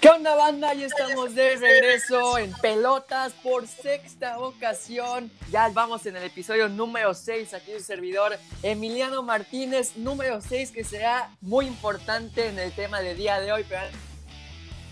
¿Qué onda banda? Ya estamos de regreso en pelotas por sexta ocasión. Ya vamos en el episodio número 6, aquí un servidor Emiliano Martínez, número 6 que será muy importante en el tema del día de hoy. Pero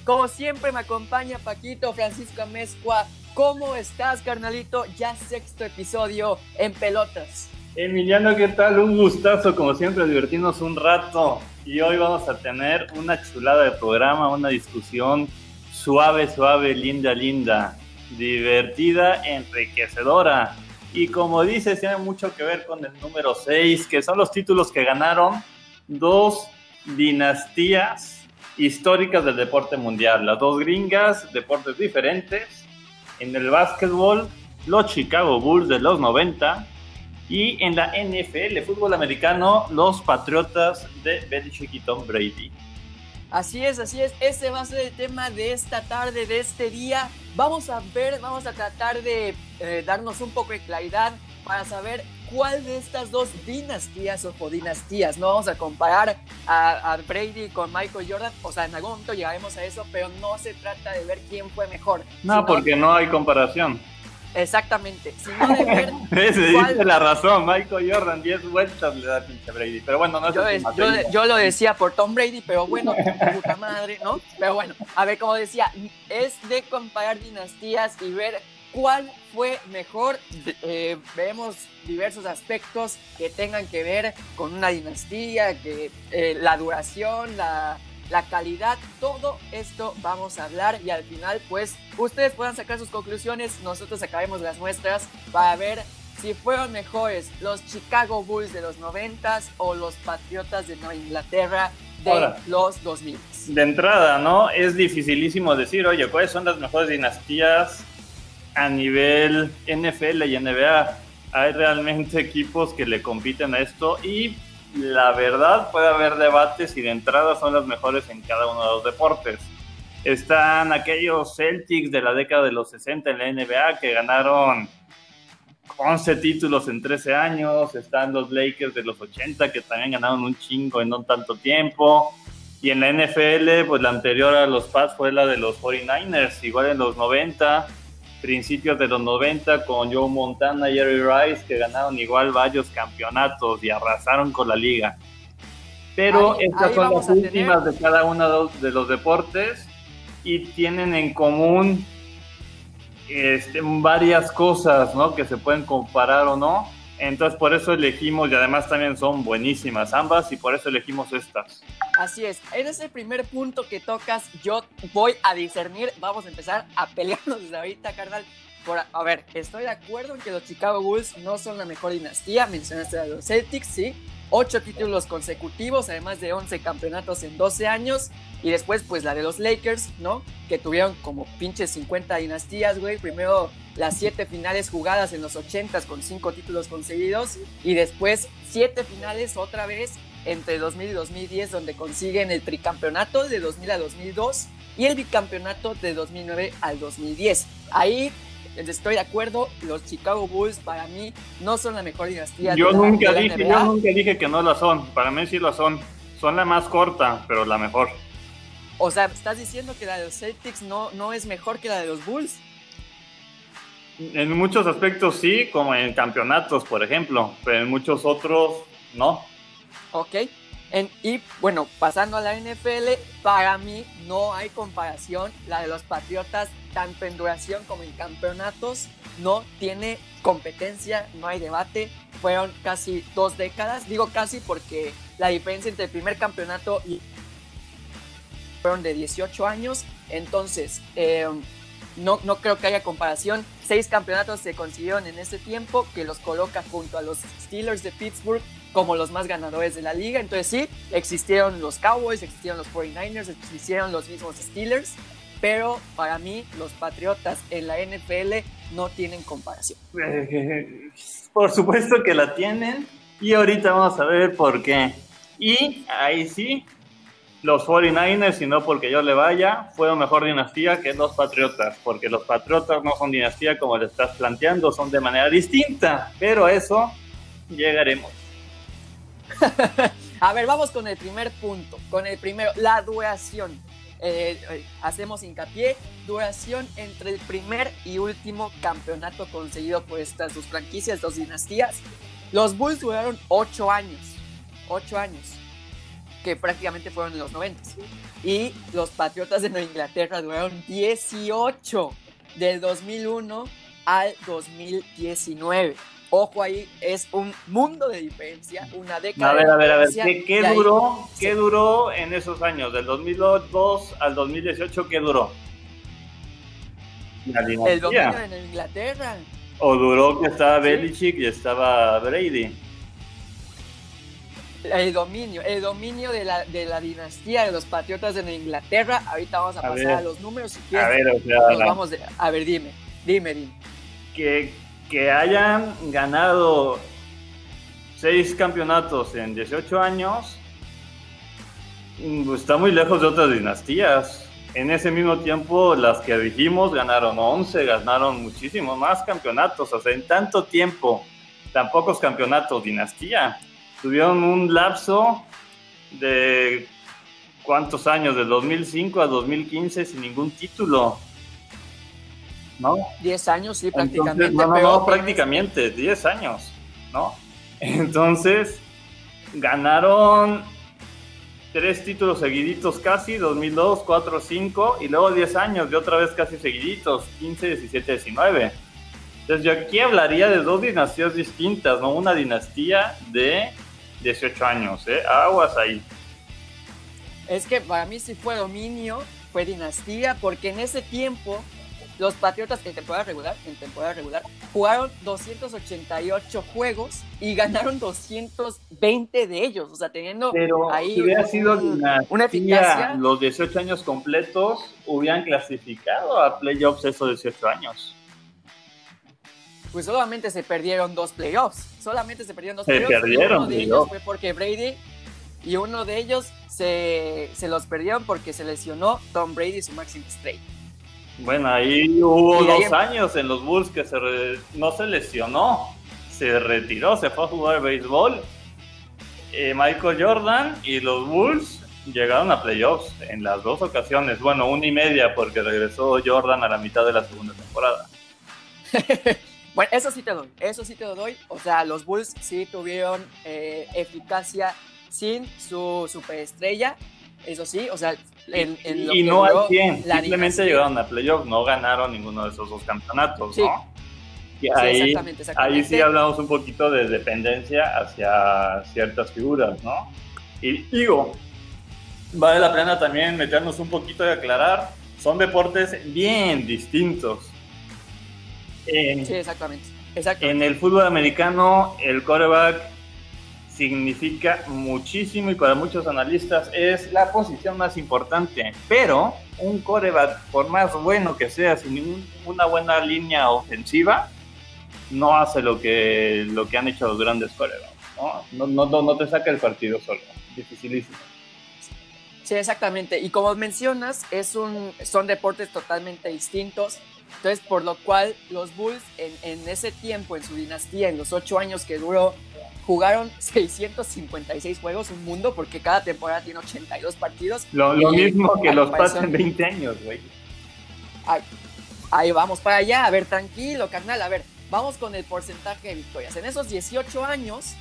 como siempre me acompaña Paquito Francisco Amezcua. ¿Cómo estás carnalito? Ya sexto episodio en pelotas. Emiliano, ¿qué tal? Un gustazo, como siempre, divertirnos un rato. Y hoy vamos a tener una chulada de programa, una discusión suave, suave, linda, linda, divertida, enriquecedora. Y como dices, tiene mucho que ver con el número 6, que son los títulos que ganaron dos dinastías históricas del deporte mundial. Las dos gringas, deportes diferentes. En el básquetbol, los Chicago Bulls de los 90 y en la NFL, fútbol americano, los Patriotas de Belichick y Tom Brady. Así es, así es. Ese va a ser el tema de esta tarde, de este día. Vamos a ver, vamos a tratar de eh, darnos un poco de claridad para saber cuál de estas dos dinastías o dinastías. No vamos a comparar a, a, Brady con Michael Jordan. O sea, en algún momento llegaremos a eso, pero no se trata de ver quién fue mejor. No, porque no hay comparación. Exactamente. Si no de ver. dice la razón. Michael Jordan, 10 vueltas le da pinche Brady. Pero bueno, no es yo, yo, lo decía por Tom Brady, pero bueno, puta madre, ¿no? Pero bueno, a ver, como decía, es de comparar dinastías y ver cuál fue mejor. Eh, vemos diversos aspectos que tengan que ver con una dinastía, que eh, la duración, la la calidad, todo esto vamos a hablar y al final pues ustedes puedan sacar sus conclusiones, nosotros sacaremos las nuestras para ver si fueron mejores los Chicago Bulls de los 90 o los Patriotas de Nueva Inglaterra de los 2000. De entrada, ¿no? Es dificilísimo decir, oye, ¿cuáles son las mejores dinastías a nivel NFL y NBA? Hay realmente equipos que le compiten a esto y la verdad puede haber debates y de entrada son las mejores en cada uno de los deportes. Están aquellos Celtics de la década de los 60 en la NBA que ganaron 11 títulos en 13 años. Están los Lakers de los 80 que también ganaron un chingo en no tanto tiempo. Y en la NFL, pues la anterior a los Pats fue la de los 49ers, igual en los 90 principios de los 90 con Joe Montana y Jerry Rice que ganaron igual varios campeonatos y arrasaron con la liga. Pero estas son las últimas de cada uno de los deportes y tienen en común este, varias cosas ¿no? que se pueden comparar o no. Entonces por eso elegimos y además también son buenísimas ambas y por eso elegimos estas. Así es, en ese primer punto que tocas yo voy a discernir, vamos a empezar a pelearnos desde ahorita, carnal. Por, a ver, estoy de acuerdo en que los Chicago Bulls no son la mejor dinastía, mencionaste a los Celtics, sí, ocho títulos consecutivos, además de 11 campeonatos en 12 años. Y después, pues la de los Lakers, ¿no? Que tuvieron como pinches 50 dinastías, güey. Primero las siete finales jugadas en los 80 con cinco títulos conseguidos. Y después siete finales otra vez entre 2000 y 2010, donde consiguen el tricampeonato de 2000 a 2002 y el bicampeonato de 2009 al 2010. Ahí estoy de acuerdo, los Chicago Bulls para mí no son la mejor dinastía. Yo, nunca, dije, yo nunca dije que no la son, para mí sí lo son. Son la más corta, pero la mejor. O sea, ¿estás diciendo que la de los Celtics no, no es mejor que la de los Bulls? En muchos aspectos sí, como en campeonatos, por ejemplo, pero en muchos otros no. Ok. y bueno, pasando a la NFL, para mí no hay comparación. La de los Patriotas, tanto en duración como en campeonatos, no tiene competencia, no hay debate. Fueron casi dos décadas. Digo casi porque la diferencia entre el primer campeonato y fueron de 18 años. Entonces, em, no, no creo que haya comparación. Seis campeonatos se consiguieron en ese tiempo que los coloca junto a los Steelers de Pittsburgh como los más ganadores de la liga. Entonces sí, existieron los Cowboys, existieron los 49ers, existieron los mismos Steelers, pero para mí los Patriotas en la NFL no tienen comparación. Por supuesto que la tienen y ahorita vamos a ver por qué. Y ahí sí, los 49ers, y no porque yo le vaya, fueron mejor dinastía que los Patriotas, porque los Patriotas no son dinastía como le estás planteando, son de manera distinta, pero eso llegaremos. a ver, vamos con el primer punto, con el primero, la duración. eh, eh, hacemos hincapié, duración entre el primer y último campeonato conseguido por estas dos franquicias, dos dinastías. Los Bulls duraron ocho años, ocho años, que prácticamente fueron en los 90. Y los Patriotas de Nueva Inglaterra duraron 18, del 2001 al 2019. Ojo ahí, es un mundo de diferencia, una década. A ver, a ver, a ver, ¿qué, qué y ahí- duró, ¿qué duró en esos años? Del 2002 al 2018, ¿qué duró? La El dinastía. dominio de Nueva Inglaterra. ¿O duró que estaba Sí. Belichick y estaba Brady? El dominio, el dominio de la, de la dinastía de los Patriotas de Nueva Inglaterra. Ahorita vamos a, A pasar ver. a los números si quieres. A ver, o nos sea, vamos de- a ver, dime, dime, dime. que, que hayan ganado seis campeonatos en 18 años mm, está muy lejos de otras dinastías. En ese mismo tiempo, las que dijimos ganaron 11, ganaron muchísimos más campeonatos. O sea, en tanto tiempo, tan pocos campeonatos, dinastía. Tuvieron un lapso de cuántos años, del 2005 a 2015 sin ningún título. ¿No? 10 años, sí, Entonces, prácticamente. no, no, prácticamente, 10 años, ¿no? Entonces, ganaron tres títulos seguiditos casi, 2002, 4, 5, y luego 10 años de otra vez casi seguiditos, 15, 17, 19. Entonces, yo aquí hablaría de dos dinastías distintas, ¿no? Una dinastía de 18 años, ¿eh? Aguas ahí. Es que para mí sí fue dominio, fue dinastía, porque en ese tiempo los Patriotas en temporada regular, en temporada regular, jugaron 288 juegos y ganaron 220 de ellos, o sea, teniendo Pero ahí si hubiera un- sido una dinastía, eficacia. los 18 años completos hubieran clasificado a playoffs esos 18 años. Pues solamente se perdieron dos playoffs, solamente se perdieron dos Se playoffs. y perdieron uno de ellos fue porque Brady y uno de ellos se, se los perdieron porque se lesionó Tom Brady, su máxima estrella. Bueno, ahí hubo Y ahí dos em- años en los Bulls que se re- no se lesionó, se retiró, se fue a jugar béisbol. Eh, Michael Jordan y los Bulls llegaron a playoffs en las dos ocasiones. Bueno, una y media porque regresó Jordan a la mitad de la segunda temporada. Bueno, eso sí te doy, eso sí te lo doy. O sea, los Bulls sí tuvieron eh, eficacia sin su superestrella, eso sí, o sea, en, en lo y que no al 100, la simplemente llegaron a playoffs, no ganaron ninguno de esos dos campeonatos, Sí. ¿no? Y Sí, ahí, exactamente, exactamente. ahí sí hablamos un poquito de dependencia hacia ciertas figuras, ¿no? Y digo, vale la pena también meternos un poquito y aclarar, son deportes bien distintos. En, Sí, exactamente. exactamente. en el fútbol americano, el quarterback significa muchísimo y para muchos analistas es la posición más importante. Pero un quarterback, por más bueno que sea, sin ningún- una buena línea ofensiva, no hace lo que, lo que han hecho los grandes no, no, no te saca el partido solo. Dificilísimo. Sí, exactamente. Y como mencionas, es un, son deportes totalmente distintos. Entonces, por lo cual los Bulls en, en ese tiempo, en su dinastía, en los ocho años que duró, jugaron 656 juegos, un mundo, porque cada temporada tiene 82 partidos. Lo, mismo que los pasan 20 años, güey. Ahí, ahí vamos para allá. A ver, tranquilo, carnal. A ver, vamos con el porcentaje de victorias. En esos 18 años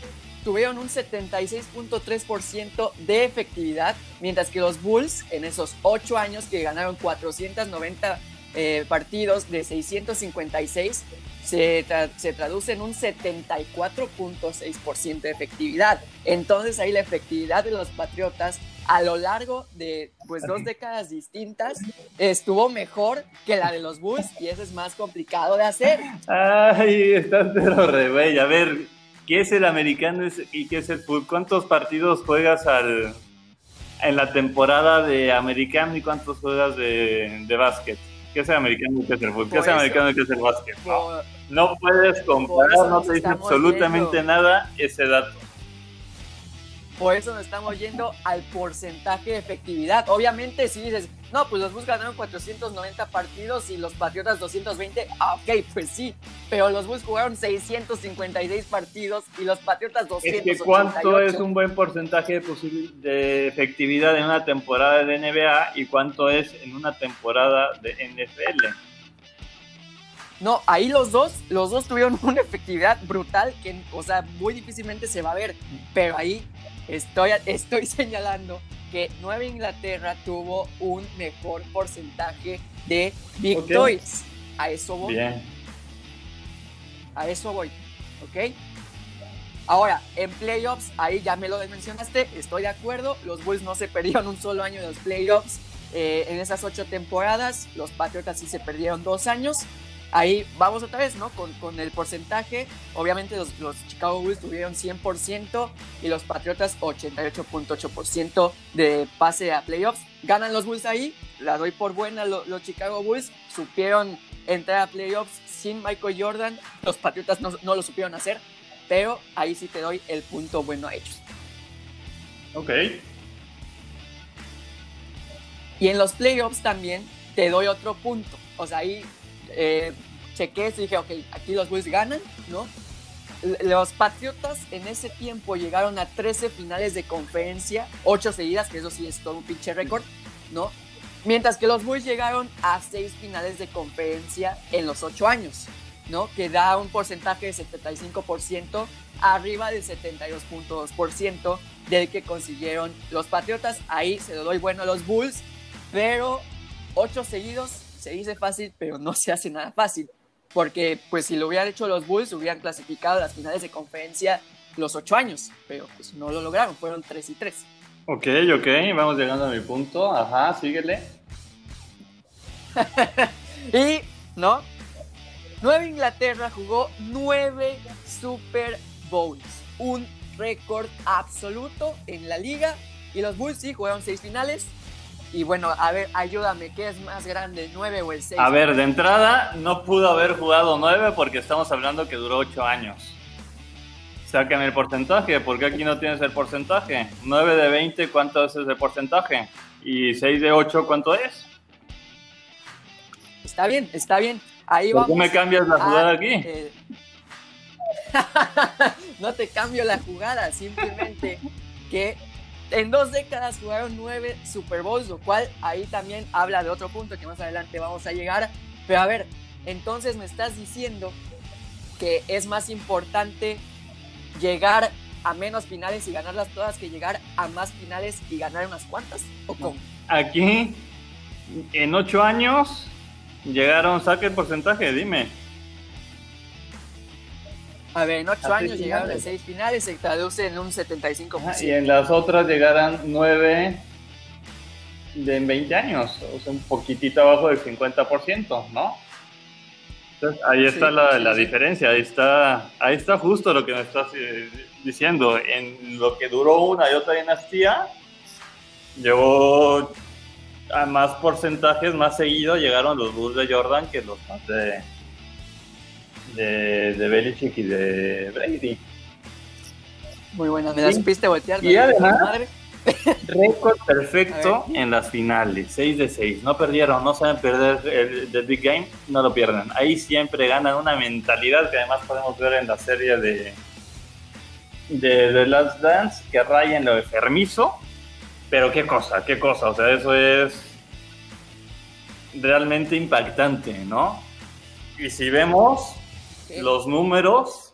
tuvieron un 76.3% de efectividad, mientras que los Bulls en esos 8 años que ganaron 490 eh, partidos de 656 se, tra- se traduce en un 74.6% de efectividad. Entonces ahí la efectividad de los Patriotas a lo largo de pues dos décadas distintas estuvo mejor que la de los Bulls y eso es más complicado de hacer. Ay, estás pero re güey. A ver, ¿qué es el americano y qué es el fútbol? ¿Cuántos partidos juegas al, en la temporada de americano y cuántos juegas de, de básquet? ¿Qué es el americano es el fútbol? ¿Qué Por es el eso. americano es el básquet? No, puedes comparar, no te dice absolutamente yendo. nada ese dato. Por eso nos estamos yendo al porcentaje de efectividad. Obviamente, si dices, no, pues los Bulls ganaron 490 partidos y los Patriotas 220, ah, ok, pues sí. pero los Bulls jugaron 656 partidos y los Patriotas 288. Es que ¿Cuánto es un buen porcentaje de, de efectividad en una temporada de NBA y cuánto es en una temporada de NFL? No, ahí los dos, los dos tuvieron una efectividad brutal que, o sea, muy difícilmente se va a ver. Pero ahí estoy, estoy señalando que Nueva Inglaterra tuvo un mejor porcentaje de victorias. A eso voy. Bien. A eso voy. ¿Ok? Ahora, en playoffs, ahí ya me lo mencionaste, estoy de acuerdo. Los Bulls no se perdieron un solo año de los playoffs. Eh, en esas ocho temporadas, los Patriotas sí se perdieron dos años. Ahí vamos otra vez, ¿no? Con, con el porcentaje. Obviamente los, los, Chicago Bulls tuvieron 100% y los Patriotas 88.8% de pase a playoffs. Ganan los Bulls ahí, la doy por buena. los Chicago Bulls supieron entrar a playoffs sin Michael Jordan. Los Patriotas no, no lo supieron hacer, pero ahí sí te doy el punto bueno a ellos. Ok. Y en los playoffs también te doy otro punto. O sea, ahí eh, chequé y dije, ok, aquí los Bulls ganan, ¿no? Los Patriotas en ese tiempo llegaron a 13 finales de conferencia, 8 seguidas, que eso sí es todo un pinche récord, ¿no? Mientras que los Bulls llegaron a 6 finales de conferencia en los 8 años, ¿no? Que da un porcentaje de 75% arriba del 72.2% del que consiguieron los Patriotas. Ahí se lo doy bueno a los Bulls, pero 8 seguidos se dice fácil, pero no se hace nada fácil. Porque pues si lo hubieran hecho los Bulls, hubieran clasificado las finales de conferencia los ocho años, pero pues no lo lograron, fueron tres y tres. Ok, ok, vamos llegando a mi punto. Ajá, síguele. y, ¿no? Nueva Inglaterra jugó nueve Super Bowls, un récord absoluto en la liga. Y los Bulls sí jugaron seis finales, y bueno, a ver, ayúdame, ¿qué es más grande, 9 o el 6? A ver, de entrada, no pudo haber jugado 9 porque estamos hablando que duró 8 años. Saquen el porcentaje, porque aquí no tienes el porcentaje. 9 de 20, ¿cuánto es ese porcentaje? Y 6 de 8, ¿cuánto es? Está bien, está bien. Ahí ¿Por vamos. qué me cambias la jugada aquí? Eh... no te cambio la jugada, simplemente que en dos décadas jugaron nueve Super Bowls, lo cual ahí también habla de otro punto que más adelante vamos a llegar. Pero a ver, entonces me estás diciendo que es más importante llegar a menos finales y ganarlas todas que llegar a más finales y ganar unas cuantas? ¿O cómo? Aquí, en ocho años, llegaron, saque el porcentaje, dime. A ver, en ocho años llegaron a seis finales, se traduce en un 75%. Y en las otras llegarán nueve de en 20 años, o sea, un poquitito abajo del 50%, ¿no? Entonces, ahí está sí, la, sí, la sí. diferencia, ahí está, ahí está justo lo que me estás eh, diciendo. En lo que duró una y otra dinastía, llegó a más porcentajes, más seguido llegaron los Bulls de Jordan que los más de, de, de Belichick y de Brady. Muy buena, me la supiste voltear. Y además, récord perfecto en las finales, 6 de 6. No perdieron, no saben perder el, el, Big Game, no lo pierden. Ahí siempre ganan una mentalidad que además podemos ver en la serie de de The Last Dance, que raya en lo enfermizo. Pero qué cosa, qué cosa, o sea, eso es realmente impactante, ¿no? Y si vemos los números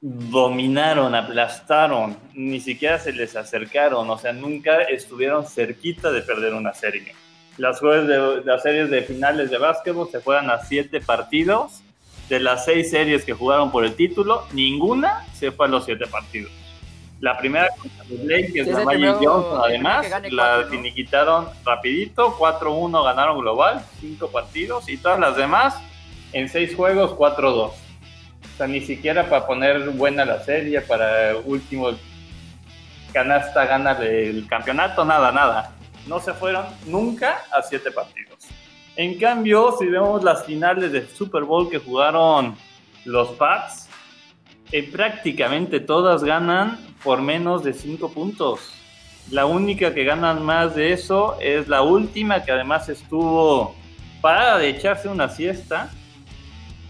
dominaron, aplastaron, ni siquiera se les acercaron, o sea, nunca estuvieron cerquita de perder una serie. Las, de, las series de finales de básquetbol se juegan a siete partidos. De las seis series que jugaron por el título, ninguna se fue a los siete partidos. La primera contra los que es la Magic Johnson, además, la cuatro, finiquitaron ¿no? rapidito, 4-1 ganaron global, cinco partidos, y todas las demás en seis juegos, 4-2. O sea, ni siquiera para poner buena la serie, para último canasta gana el campeonato, nada, nada. No se fueron nunca a siete partidos. En cambio, si vemos las finales del Super Bowl que jugaron los Pats, eh, prácticamente todas ganan por menos de cinco puntos. La única que ganan más de eso es la última, que además estuvo parada de echarse una siesta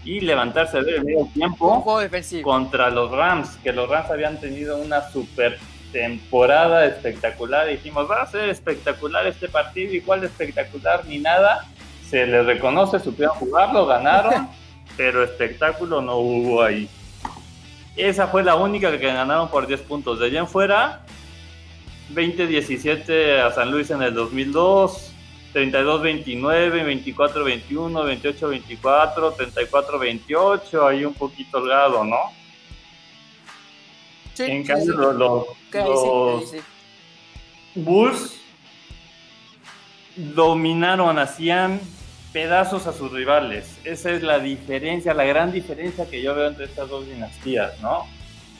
y levantarse de medio tiempo Un juego defensivo. contra los Rams, que los Rams habían tenido una super temporada espectacular. Dijimos, va a ser espectacular este partido, igual espectacular ni nada. Se les reconoce, supieron jugarlo, ganaron, pero espectáculo no hubo ahí. Esa fue la única que ganaron por 10 puntos. De allá en fuera, 20-17 a San Luis en el 2002, 32-29, 24-21, 28-24, 34-28, ahí un poquito holgado, ¿no? Sí, en cambio, sí. los. Bulls dominaron, hacían pedazos a sus rivales. Esa es la diferencia, la gran diferencia que yo veo entre estas dos dinastías, ¿no?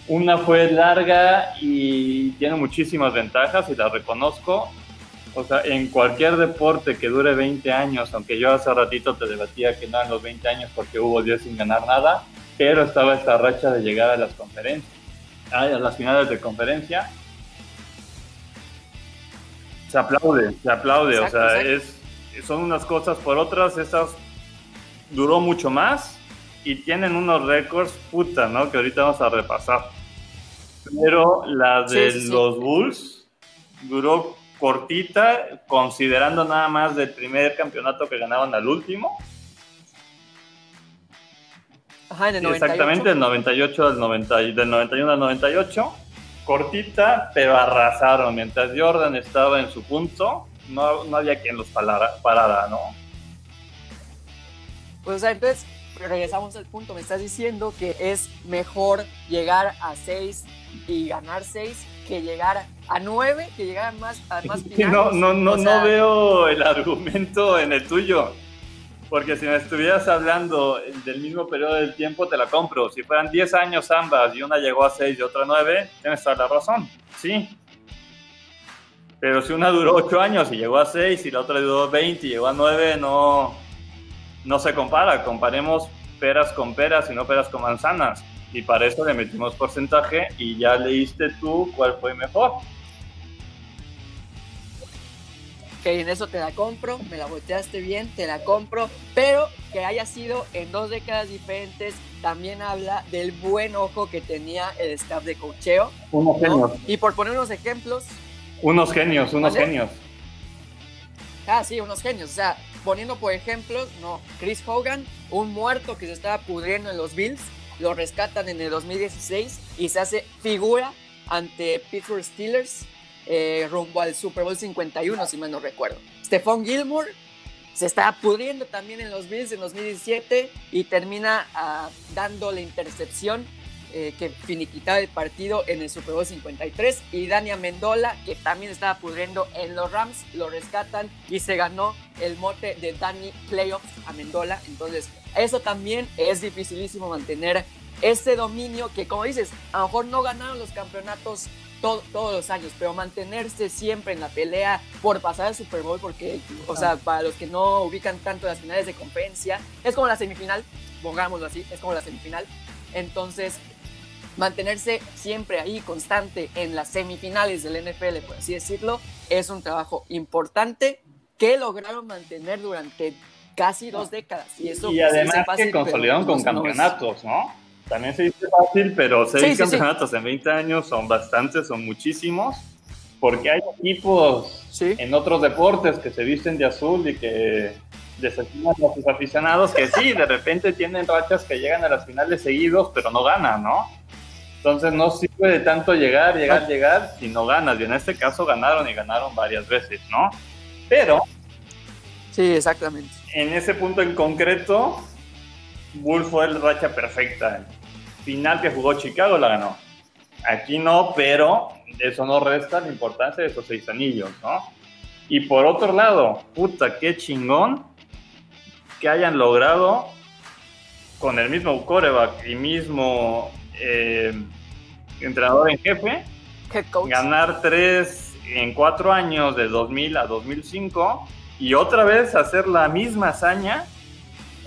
Una fue larga y tiene muchísimas ventajas y las reconozco. O sea, en cualquier deporte que dure 20 años, aunque yo hace ratito te debatía que no eran los 20 años porque hubo 10 sin ganar nada, pero estaba esta racha de llegar a las conferencias, a las finales de conferencia. Se aplaude, se aplaude, Exacto, o sea, exacto. es, son unas cosas por otras, estas duró mucho más y tienen unos récords, puta, ¿no? Que ahorita vamos a repasar. Pero la de sí, sí. los Bulls duró cortita, considerando nada más del primer campeonato que ganaban al último. Ajá, en el 98. Exactamente, del 98 al 90, y del 91 al 98. Cortita, pero arrasaron. Mientras Jordan estaba en su punto, no, no había quien los palara- parara, ¿no? Pues, o sea, entonces, regresamos al punto. Me estás diciendo que es mejor llegar a 6 y ganar 6 que llegar a 9, que llegar a más, a más no, no, no, O sea, no veo el argumento en el tuyo. Porque si me estuvieras hablando del mismo periodo del tiempo, te la compro. Si fueran 10 años ambas y una llegó a 6 y otra a 9, tienes toda la razón. Sí. Pero si una duró 8 años y llegó a 6 y la otra duró 20 y llegó a 9, no, no se compara. Comparemos peras con peras y no peras con manzanas. Y para eso le metimos porcentaje y ya leíste tú cuál fue mejor. que en eso te la compro, me la volteaste bien, te la compro, pero que haya sido en dos décadas diferentes también habla del buen ojo que tenía el staff de cocheo. Unos ¿no? Y por poner unos ejemplos, Unos genios, unos ¿Vale? genios. ah, sí, unos genios, o sea, poniendo por ejemplos, no, Chris Hogan, un muerto que se estaba pudriendo en los Bills, lo rescatan en el 2016 y se hace figura ante Pittsburgh Steelers eh, rumbo al Super Bowl 51, si mal no recuerdo. Stephon Gilmore se estaba pudriendo también en los Bills en 2017 y termina ah, dando la intercepción eh, que finiquitaba el partido en el Super Bowl 53 y Dani Amendola que también estaba pudriendo en los Rams lo rescatan y se ganó el mote de Danny Playoffs Amendola entonces eso también es dificilísimo mantener este dominio que como dices a lo mejor no ganaron los campeonatos to- todos los años pero mantenerse siempre en la pelea por pasar al Super Bowl porque o sea para los que no ubican tanto las finales de conferencia es como la semifinal pongámoslo así es como la semifinal. Entonces mantenerse siempre ahí constante en las semifinales del NFL, por así decirlo, es un trabajo importante que lograron mantener durante casi dos décadas. Y, eso y pues, además fácil, que consolidaron con campeonatos, ¿no? También se dice fácil, pero seis Sí, sí, sí. campeonatos en 20 años son bastantes, son muchísimos, porque hay equipos Sí, en otros deportes que se visten de azul y que desestiman a sus aficionados, que sí, de repente tienen rachas que llegan a las finales seguidos, pero no ganan, ¿no? Entonces no sirve de tanto llegar, llegar, llegar si no ganas. Y en este caso ganaron y ganaron varias veces, ¿no? Pero sí, exactamente. en ese punto en concreto, Bull fue el racha perfecta. Final que jugó Chicago la ganó. Aquí no, pero eso no resta la importancia de esos seis anillos, ¿no? Y por otro lado, puta, qué chingón que hayan logrado con el mismo coreback y mismo eh, entrenador en jefe Head coach. ganar tres en cuatro años de 2000 a 2005 y otra vez hacer la misma hazaña,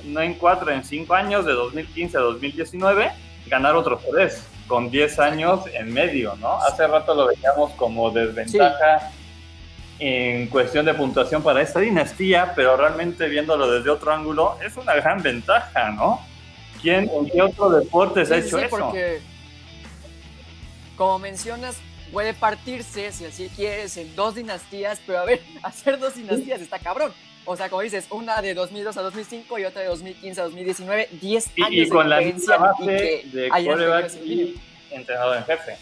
no en cuatro, en cinco años de 2015 a 2019, ganar otros tres con 10 años en medio, ¿no? Hace rato lo veíamos como desventaja en cuestión de puntuación para esta dinastía, pero realmente viéndolo desde otro ángulo es una gran ventaja, ¿no? ¿Quién, ¿En qué otro deporte se ha hecho sí, eso? Porque, como mencionas, puede partirse, si así quieres, en dos dinastías, pero a ver, hacer dos dinastías está cabrón. O sea, como dices, una de 2002 a 2005 y otra de 2015 a 2019, 10 y, años y con de la misma base y que de quarterback y entrenador en jefe.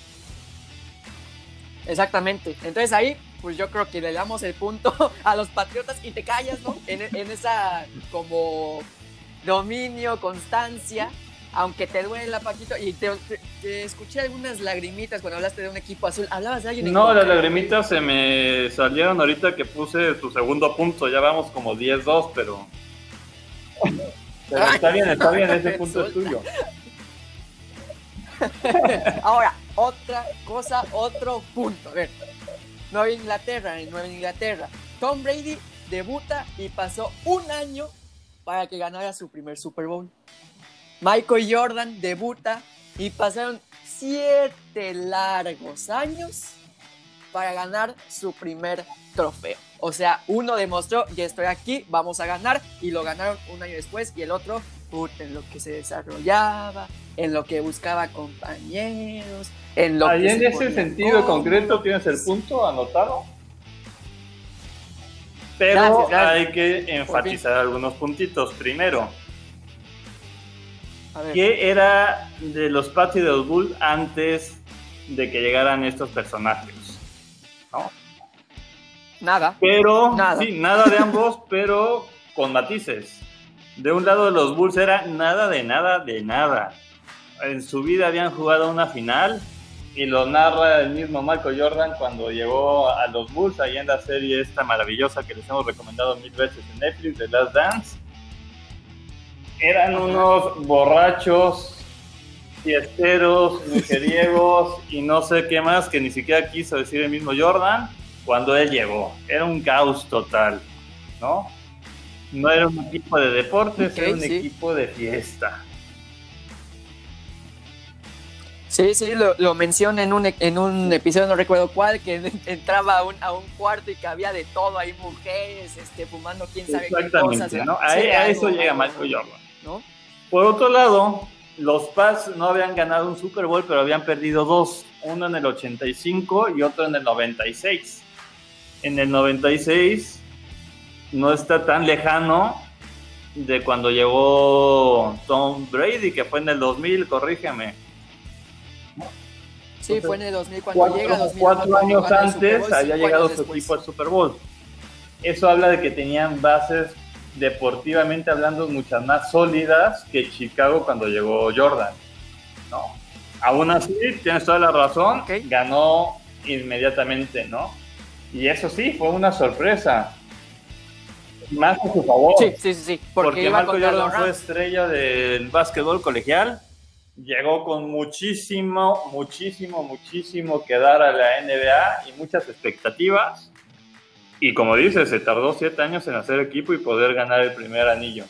Exactamente. Entonces ahí, pues yo creo que le damos el punto a los Patriotas y te callas, ¿no? En, en esa como dominio, constancia, aunque te duela, Paquito. Y te, te- te escuché algunas lagrimitas cuando hablaste de un equipo azul. Hablabas de alguien en No, las lagrimitas se me salieron ahorita que puse tu segundo punto. Ya vamos como 10-2, pero. Pero está bien, está bien, ese punto es tuyo. Ahora, otra cosa, otro punto. A ver, Nueva Inglaterra, en Nueva Inglaterra. Tom Brady debuta y pasó un año para que ganara su primer Super Bowl. Michael Jordan debuta y pasaron siete largos años para ganar su primer trofeo. O sea, uno demostró, ya estoy aquí, vamos a ganar, y lo ganaron un año después, y el otro, puta, en lo que se desarrollaba, en lo que buscaba compañeros, en lo Ahí que en se ese sentido concreto tienes el punto anotado. Pero Gracias, gracias. hay que enfatizar algunos puntitos. Primero, ¿qué era de los Pats y de los Bulls antes de que llegaran estos personajes? ¿No? nada. Pero, Nada. sí, nada de ambos, pero con matices. De un lado de los Bulls era nada de nada de nada. En su vida habían jugado una final y lo narra el mismo Michael Jordan cuando llegó a los Bulls ahí en la serie esta maravillosa que les hemos recomendado mil veces en Netflix, The Last Dance. Eran unos borrachos, fiesteros, mujeriegos y no sé qué más que ni siquiera quiso decir el mismo Jordan cuando él llegó. Era un caos total, ¿no? No era un equipo de deportes, era un sí. equipo de fiesta. Sí, sí, lo, lo menciona en un, en un episodio, no recuerdo cuál, que entraba a un, a un cuarto y que había de todo, ahí mujeres, este, fumando quién sabe qué Exactamente, cosas. ¿no? Sí, A, a algo- eso llega Michael Jordan. ¿No? Por otro lado, los Pats no habían ganado un Super Bowl, pero habían perdido dos, uno en el 85 y otro en el 96. En el 96 no está tan lejano de cuando llegó Tom Brady, que fue en el 2000, corrígeme. Sí, fue en el 2000 cuando Cuatro, llega 2000, cuatro años antes Bowl, había llegado su equipo al Super Bowl. Eso habla de que tenían bases deportivamente hablando muchas más sólidas que Chicago cuando llegó Jordan. ¿no? Aún así, tienes toda la razón, Ok. ganó inmediatamente, ¿no? Y eso sí, fue una sorpresa. Más a su favor. Sí, sí, sí, sí, porque, Porque, contra Jordan fue estrella del básquetbol colegial. Llegó con muchísimo, muchísimo, muchísimo que dar a la NBA y muchas expectativas. Y como dices, se tardó siete años en hacer equipo y poder ganar el primer anillo.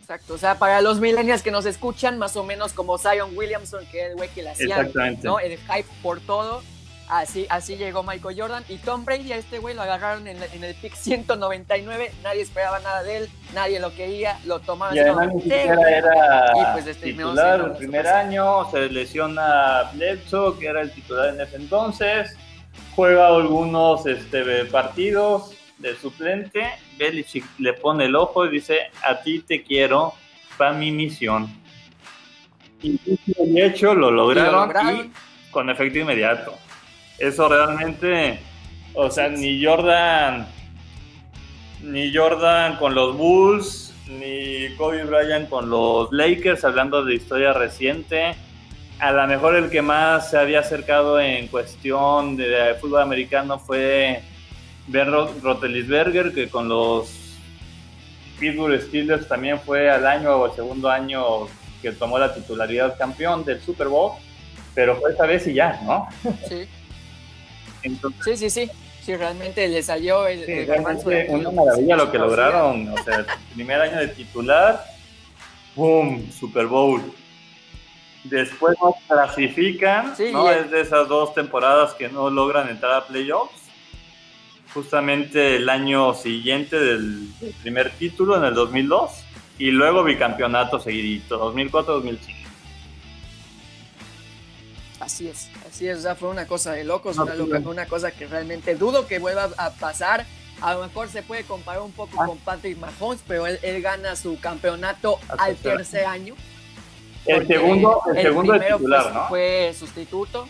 Exacto, o sea, para los millennials que nos escuchan, más o menos como Zion Williamson, que era el güey que le hacía Exactamente. ¿no? el hype por todo. Así, así llegó Michael Jordan y Tom Brady a este güey lo agarraron en, en el pick 199, nadie esperaba nada de él, nadie lo quería, lo tomaron Y además ni "Ten, siquiera era Y pues este, no, titular sí, no, el primer año, se lesiona Bledsoe, que era el titular en ese entonces, juega algunos este, partidos de suplente, Belichick le pone el ojo y dice, a ti te quiero, para mi misión. Y y hecho, lo lograron, lograron. y con efecto inmediato. Eso realmente, o sea, ni Jordan, ni Jordan con los Bulls, ni Kobe Bryant con los Lakers, hablando de historia reciente. A lo mejor el que más se había acercado en cuestión de fútbol americano fue Ben Ro- Roethlisberger, que con los Pittsburgh Steelers también fue al año o el segundo año que tomó la titularidad campeón del Super Bowl, pero fue esta vez y ya, ¿no? Sí, Entonces, sí, sí, sí, sí, realmente le salió el, Sí, el realmente una maravilla lo que lograron. O sea, primer año de titular, ¡boom! Super Bowl. Después no clasifican, Sí, ¿no? Es de esas dos temporadas que no logran entrar a playoffs. Justamente el año siguiente del, primer título, en el 2002. y luego bicampeonato seguidito, 2004-2005. Así es, así es, o sea, fue una cosa de locos, una, una cosa que realmente dudo que vuelva a pasar. A lo mejor se puede comparar un poco ah. con Patrick Mahomes, pero él, gana su campeonato al tercer año. El segundo, el, segundo titular, pues, ¿no? Fue sustituto.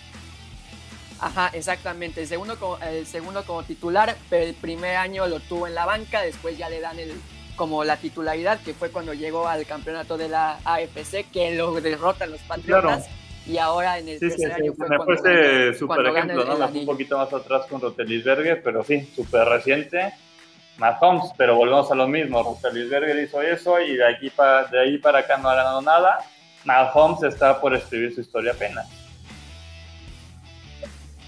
Ajá, exactamente. El segundo, como, el segundo como titular, pero el primer año lo tuvo en la banca, después ya le dan el, como la titularidad, que fue cuando llegó al campeonato de la AFC, que lo derrotan los Patriotas. Y ahora en el tercer año fue Me fue ese super ejemplo, ¿no? un poquito más atrás con Rotelisberger, pero sí, súper reciente. Mahomes, pero volvemos a lo mismo. Rotelisberger hizo eso y de, aquí para, de ahí para acá no ha ganado nada. Mahomes está por escribir su historia apenas.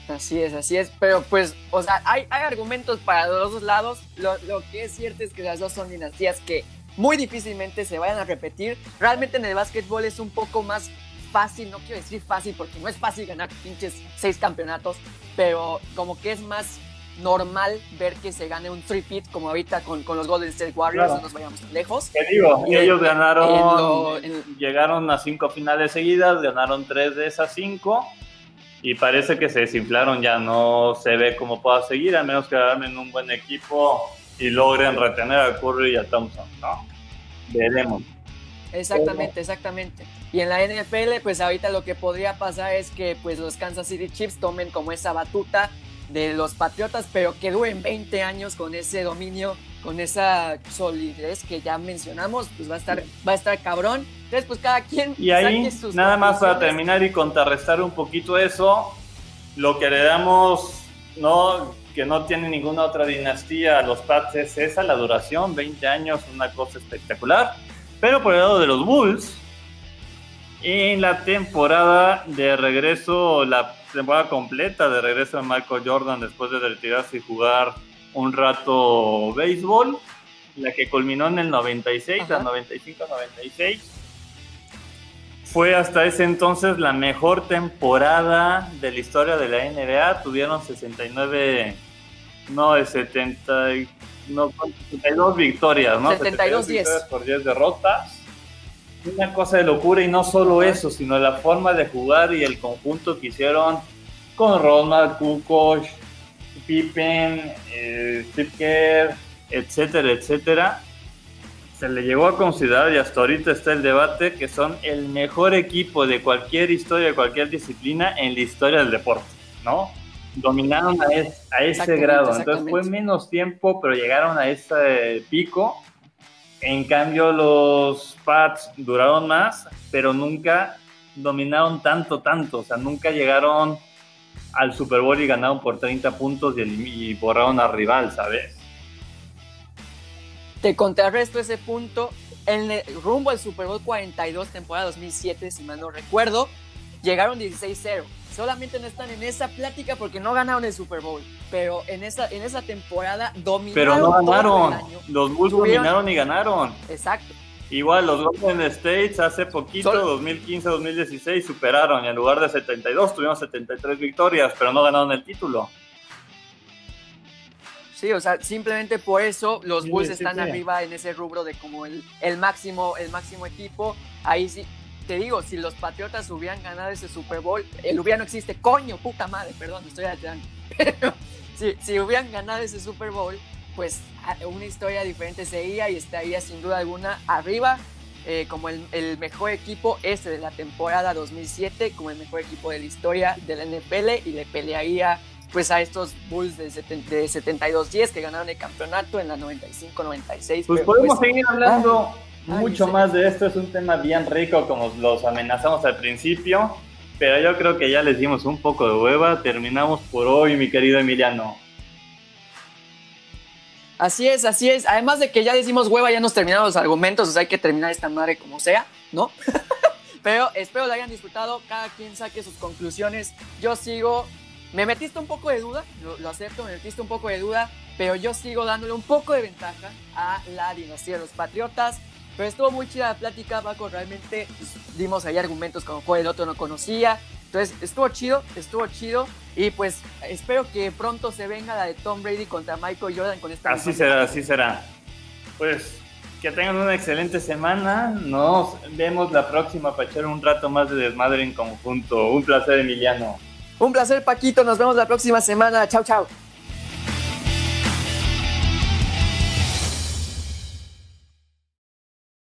Así es, así es, pero pues, o sea, hay, hay argumentos para los dos lados. Lo, lo, que es cierto es que las dos son dinastías que muy difícilmente se vayan a repetir. Realmente en el básquetbol es un poco más fácil, no quiero decir fácil porque no es fácil ganar pinches seis campeonatos, pero como que es más normal ver que se gane un three-peat como ahorita con, con, los Golden State Warriors, no nos vayamos tan lejos. ¿Qué digo? Y ellos ganaron, llegaron a cinco finales seguidas, ganaron tres de esas cinco y parece que se desinflaron, ya no se ve cómo pueda seguir, a menos que armen un buen equipo y logren retener a Curry y a Thompson, ¿no? Veremos. Exactamente, exactamente. Y en la NFL, pues ahorita lo que podría pasar es que pues los Kansas City Chiefs tomen como esa batuta de los Patriotas, pero que duren 20 años con ese dominio, con esa solidez que ya mencionamos, pues va a estar, va a estar cabrón. Entonces, pues cada quien. Y ahí, nada más para terminar y contrarrestar un poquito eso, lo que heredamos, ¿no? que no tiene ninguna otra dinastía, los Pats es esa, la duración, 20 años, una cosa espectacular. Pero por el lado de los Bulls, en la temporada de regreso, la temporada completa de regreso de Michael Jordan después de retirarse y jugar un rato béisbol, la que culminó en el 96, al 95-96. Fue hasta ese entonces la mejor temporada de la historia de la NBA. Tuvieron 69, no, de 70, no, 72 victorias, ¿no? 72, 10. por 10 derrotas. Una cosa de locura y no solo eso, sino la forma de jugar y el conjunto que hicieron con Ronald, Kukoc, Pippen, eh, Steve Kerr, etcétera, etcétera. Se le llegó a considerar, y hasta ahorita está el debate, que son el mejor equipo de cualquier historia, de cualquier disciplina en la historia del deporte, ¿no? dominaron a, ese grado. Entonces fue menos tiempo, pero llegaron a ese pico. En cambio, los Pats duraron más, pero nunca dominaron tanto, tanto. O sea, nunca llegaron al Super Bowl y ganaron por 30 puntos y, borraron al rival, ¿sabes? Te contrarresto ese punto. En el, rumbo al Super Bowl 42, temporada 2007, si mal no recuerdo, llegaron 16-0 solamente no están en esa plática porque no ganaron el Super Bowl, pero en esa, en esa temporada dominaron. Pero no ganaron. Los Bulls dominaron y ganaron. Exacto. Igual los Golden States hace poquito, 2015-2016, superaron y en lugar de 72 tuvieron 73 victorias, pero no ganaron el título. Sí, o sea, simplemente por eso los Bulls están arriba en ese rubro de como el, el, máximo, el máximo equipo. Ahí sí, te digo, si los Patriotas hubieran ganado ese Super Bowl, el hubiera no existe, coño, puta madre, perdón, estoy alterando. Pero si, si hubieran ganado ese Super Bowl, pues una historia diferente sería y estaría sin duda alguna arriba eh, como el, el, mejor equipo este de la temporada 2007, como el mejor equipo de la historia de la NFL y le pelearía pues a estos Bulls de, de 72-10 que ganaron el campeonato en la 95-96. Pues podemos pues, seguir hablando. Ah, mucho más de esto. Es un tema bien rico, como los amenazamos al principio. Pero yo creo que ya les dimos un poco de hueva. Terminamos por hoy, mi querido Emiliano. Así es, así es. Además de que ya decimos hueva, ya nos terminaron los argumentos, o sea, hay que terminar esta madre como sea, ¿no? Pero espero lo hayan disfrutado, cada quien saque sus conclusiones. Yo sigo, me metiste un poco de duda, lo, lo, acepto, me metiste un poco de duda, pero yo sigo dándole un poco de ventaja a la dinastía de los Patriotas. Pero estuvo muy chida la plática, Paco. Realmente dimos ahí argumentos como cuál el otro no conocía. Entonces estuvo chido, estuvo chido. Y pues espero que pronto se venga la de Tom Brady contra Michael Jordan con esta. Así será, así será. Pues Que tengan una excelente semana. Nos vemos la próxima para echar un rato más de desmadre en conjunto. Un placer, Emiliano. Un placer, Paquito. Nos vemos la próxima semana. Chao, chao.